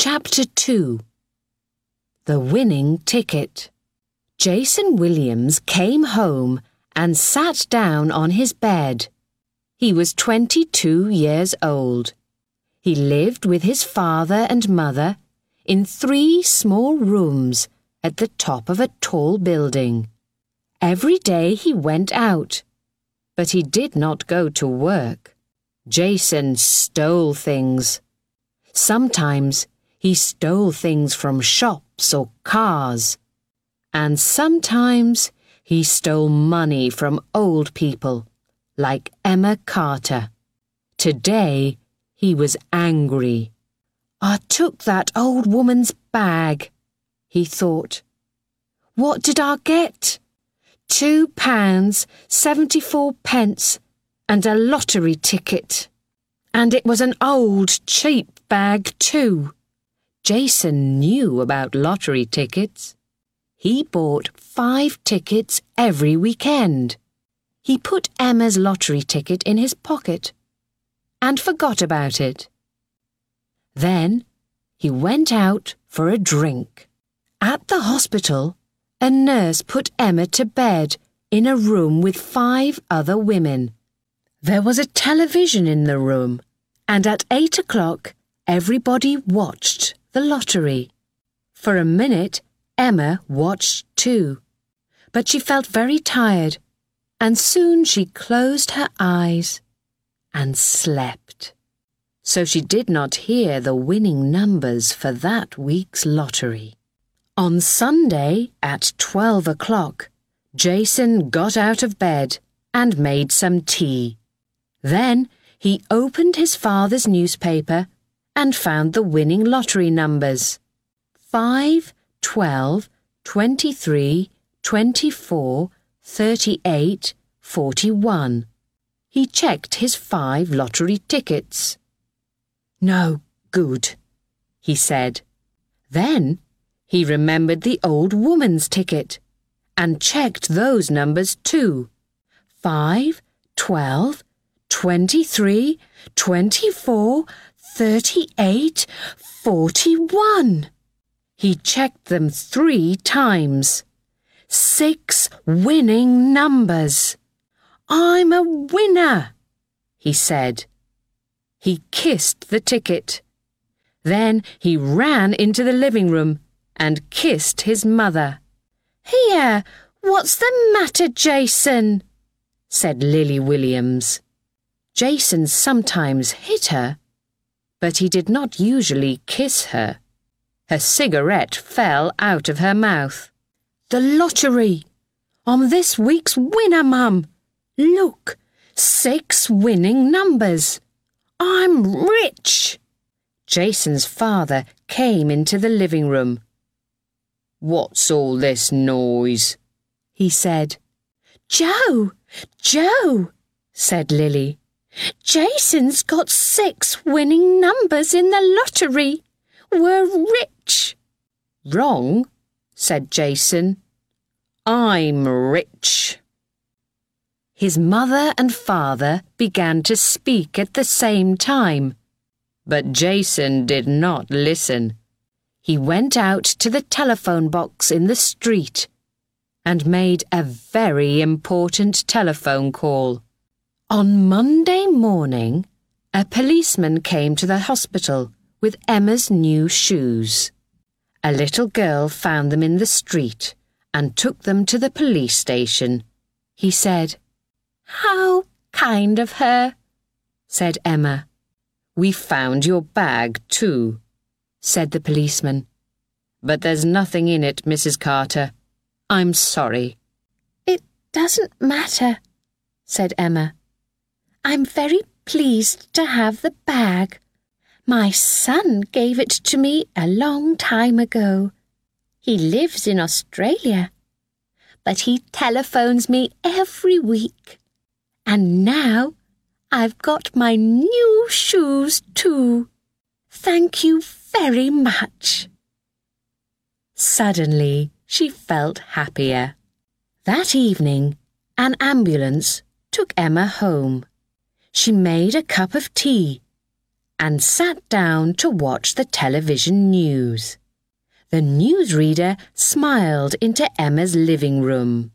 Chapter 2 The Winning Ticket. Jason Williams came home and sat down on his bed. He was 22 years old. He lived with his father and mother in three small rooms at the top of a tall building. Every day he went out, but he did not go to work. Jason stole things. Sometimes he stole things from shops or cars. And sometimes he stole money from old people, like Emma Carter. Today he was angry. I took that old woman's bag, he thought. What did I get? Two pounds, seventy-four pence, and a lottery ticket. And it was an old, cheap bag, too. Jason knew about lottery tickets. He bought five tickets every weekend. He put Emma's lottery ticket in his pocket and forgot about it. Then he went out for a drink. At the hospital, a nurse put Emma to bed in a room with five other women. There was a television in the room, and at eight o'clock, everybody watched the lottery. For a minute, Emma watched too, but she felt very tired, and soon she closed her eyes and slept. So she did not hear the winning numbers for that week's lottery. On Sunday at twelve o'clock, Jason got out of bed and made some tea. Then he opened his father's newspaper and found the winning lottery numbers 5, 12, 23, 24, 38, 41. He checked his five lottery tickets. No good, he said. Then he remembered the old woman's ticket and checked those numbers too. 5, 12, 23, 24, 38, 41. He checked them three times. Six winning numbers. I'm a winner, he said. He kissed the ticket. Then he ran into the living room and kissed his mother. Here, what's the matter, Jason? said Lily Williams. Jason sometimes hit her, but he did not usually kiss her. Her cigarette fell out of her mouth. The lottery! On this week's winner, Mum! Look, six winning numbers. I'm rich! Jason's father came into the living room. What's all this noise? he said. Joe! Joe! said Lily. Jason's got six winning numbers in the lottery. We're rich. Wrong, said Jason. I'm rich. His mother and father began to speak at the same time, but Jason did not listen. He went out to the telephone box in the street and made a very important telephone call. On Monday morning, a policeman came to the hospital with Emma's new shoes. A little girl found them in the street and took them to the police station. He said, How kind of her, said Emma. We found your bag, too, said the policeman. But there's nothing in it, Mrs. Carter. I'm sorry. It doesn't matter, said Emma. I'm very pleased to have the bag. My son gave it to me a long time ago. He lives in Australia, but he telephones me every week. And now I've got my new shoes too. Thank you very much. Suddenly, she felt happier. That evening, an ambulance took Emma home. She made a cup of tea and sat down to watch the television news. The newsreader smiled into Emma's living room.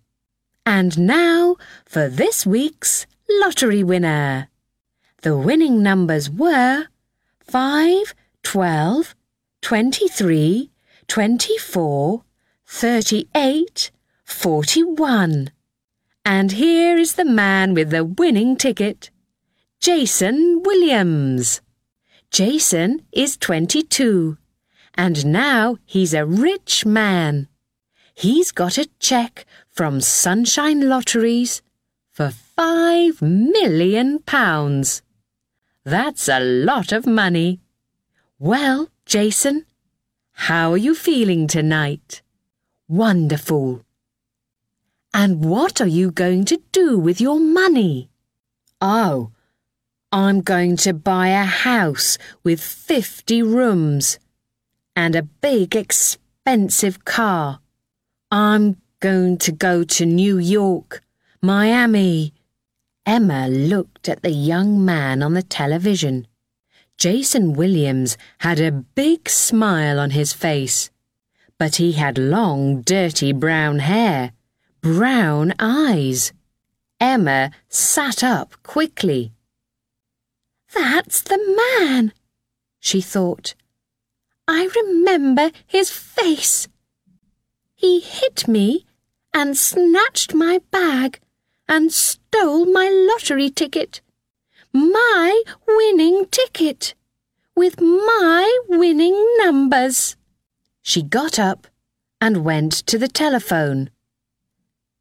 And now for this week's lottery winner. The winning numbers were 5, 12, 23, 24, 38, 41. And here is the man with the winning ticket Jason Williams. Jason is 22 and now he's a rich man. He's got a cheque from Sunshine Lotteries for five million pounds. That's a lot of money. Well, Jason, how are you feeling tonight? Wonderful. And what are you going to do with your money? Oh, I'm going to buy a house with 50 rooms and a big expensive car. I'm going to go to New York, Miami. Emma looked at the young man on the television. Jason Williams had a big smile on his face, but he had long, dirty brown hair, brown eyes. Emma sat up quickly. That's the man, she thought. I remember his face. He hit me and snatched my bag and stole my lottery ticket. My winning ticket. With my winning numbers. She got up and went to the telephone.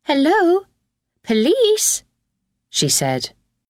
Hello? Police? she said.